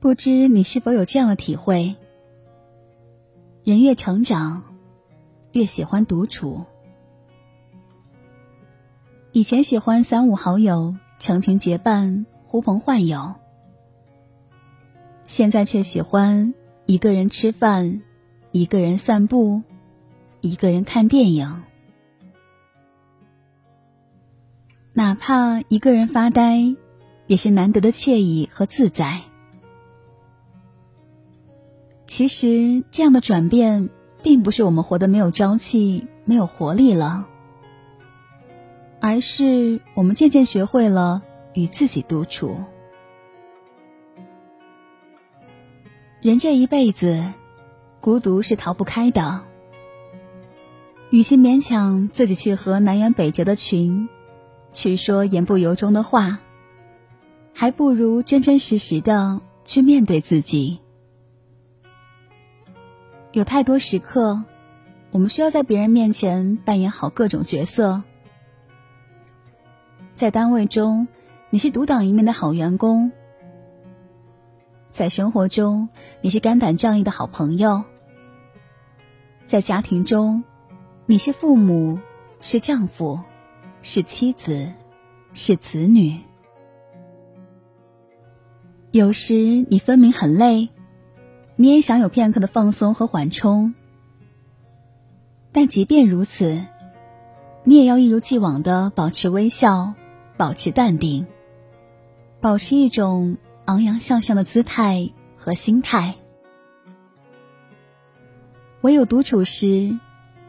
不知你是否有这样的体会？人越成长，越喜欢独处。以前喜欢三五好友成群结伴呼朋唤友，现在却喜欢一个人吃饭，一个人散步，一个人看电影。哪怕一个人发呆，也是难得的惬意和自在。其实，这样的转变，并不是我们活得没有朝气、没有活力了，而是我们渐渐学会了与自己独处。人这一辈子，孤独是逃不开的。与其勉强自己去和南辕北辙的群。去说言不由衷的话，还不如真真实实的去面对自己。有太多时刻，我们需要在别人面前扮演好各种角色。在单位中，你是独当一面的好员工；在生活中，你是肝胆仗义的好朋友；在家庭中，你是父母，是丈夫。是妻子，是子女。有时你分明很累，你也想有片刻的放松和缓冲。但即便如此，你也要一如既往的保持微笑，保持淡定，保持一种昂扬向上的姿态和心态。唯有独处时，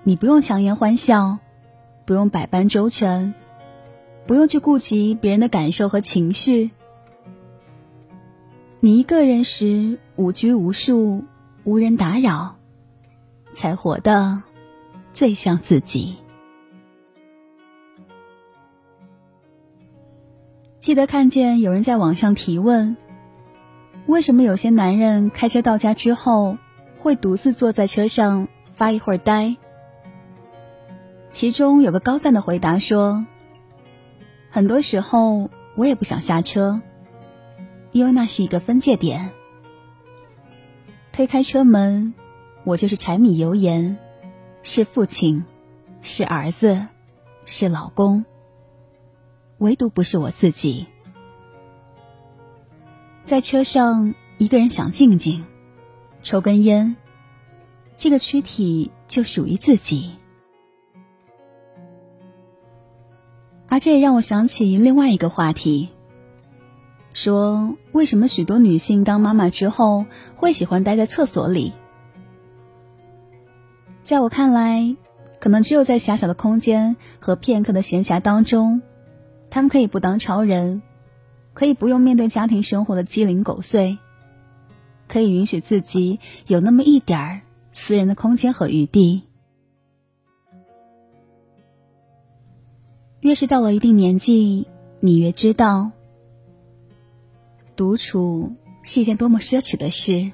你不用强颜欢笑。不用百般周全，不用去顾及别人的感受和情绪。你一个人时，无拘无束，无人打扰，才活得最像自己。记得看见有人在网上提问：为什么有些男人开车到家之后，会独自坐在车上发一会儿呆？其中有个高赞的回答说：“很多时候我也不想下车，因为那是一个分界点。推开车门，我就是柴米油盐，是父亲，是儿子，是老公，唯独不是我自己。在车上，一个人想静静，抽根烟，这个躯体就属于自己。”而这也让我想起另外一个话题，说为什么许多女性当妈妈之后会喜欢待在厕所里？在我看来，可能只有在狭小的空间和片刻的闲暇当中，她们可以不当超人，可以不用面对家庭生活的鸡零狗碎，可以允许自己有那么一点儿私人的空间和余地。越是到了一定年纪，你越知道，独处是一件多么奢侈的事。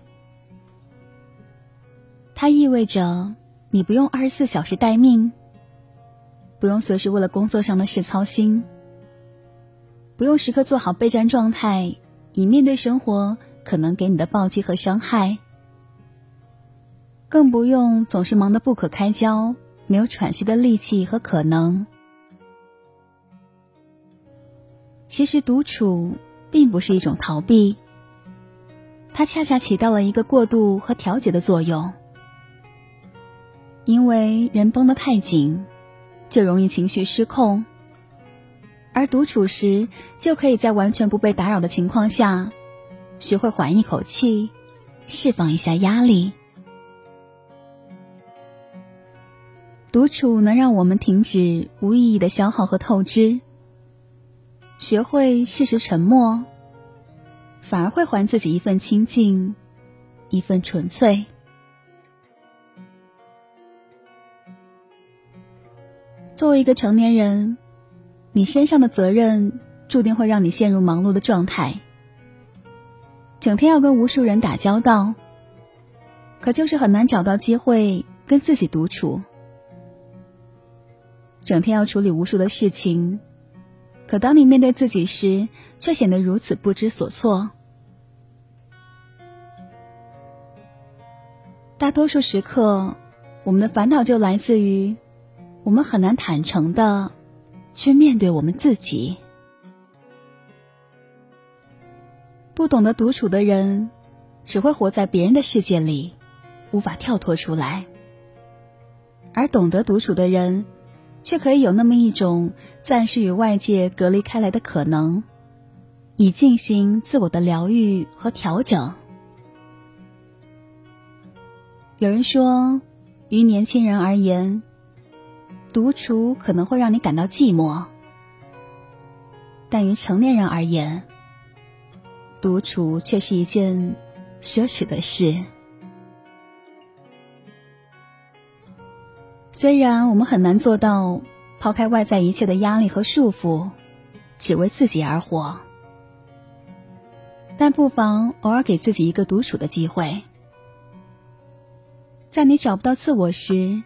它意味着你不用二十四小时待命，不用随时为了工作上的事操心，不用时刻做好备战状态，以面对生活可能给你的暴击和伤害，更不用总是忙得不可开交，没有喘息的力气和可能。其实独处并不是一种逃避，它恰恰起到了一个过渡和调节的作用。因为人绷得太紧，就容易情绪失控，而独处时就可以在完全不被打扰的情况下，学会缓一口气，释放一下压力。独处能让我们停止无意义的消耗和透支。学会适时沉默，反而会还自己一份清静，一份纯粹。作为一个成年人，你身上的责任注定会让你陷入忙碌的状态，整天要跟无数人打交道，可就是很难找到机会跟自己独处。整天要处理无数的事情。可当你面对自己时，却显得如此不知所措。大多数时刻，我们的烦恼就来自于我们很难坦诚的去面对我们自己。不懂得独处的人，只会活在别人的世界里，无法跳脱出来；而懂得独处的人，却可以有那么一种暂时与外界隔离开来的可能，以进行自我的疗愈和调整。有人说，于年轻人而言，独处可能会让你感到寂寞；但于成年人而言，独处却是一件奢侈的事。虽然我们很难做到抛开外在一切的压力和束缚，只为自己而活，但不妨偶尔给自己一个独处的机会。在你找不到自我时，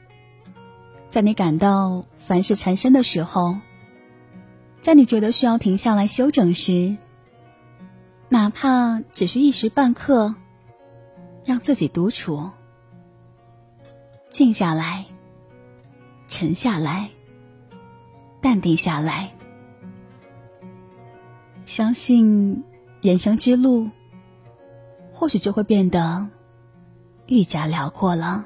在你感到凡事缠身的时候，在你觉得需要停下来休整时。哪怕只是一时半刻，让自己独处，静下来，沉下来，淡定下来，相信人生之路，或许就会变得愈加辽阔了。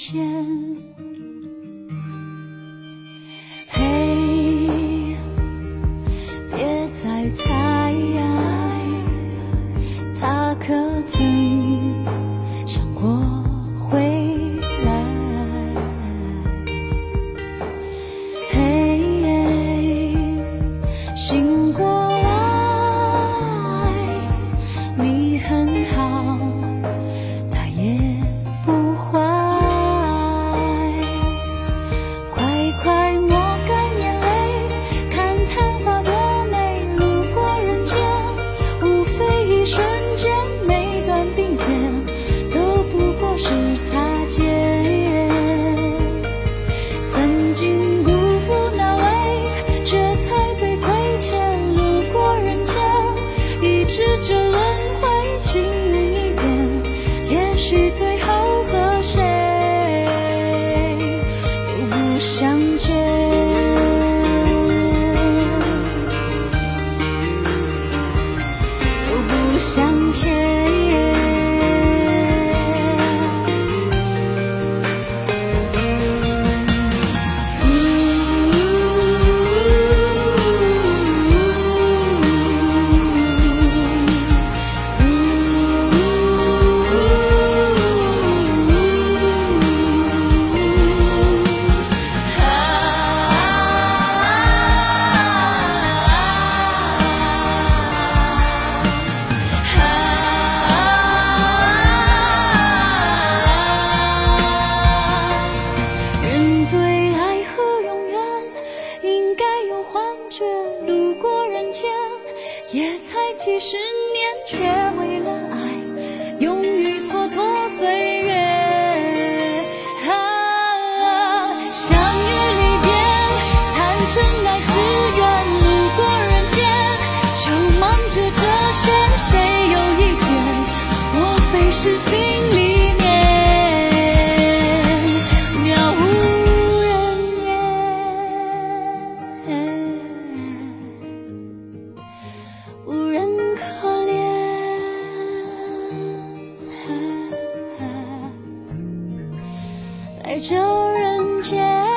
线。嘿，别再猜，他可曾向前幻觉路过人间，也才几十年，却为了爱，勇于蹉跎岁月。啊，相遇离别，贪嗔爱痴，愿路过人间，就忙着这些，谁有意见？莫非是心？在这人间。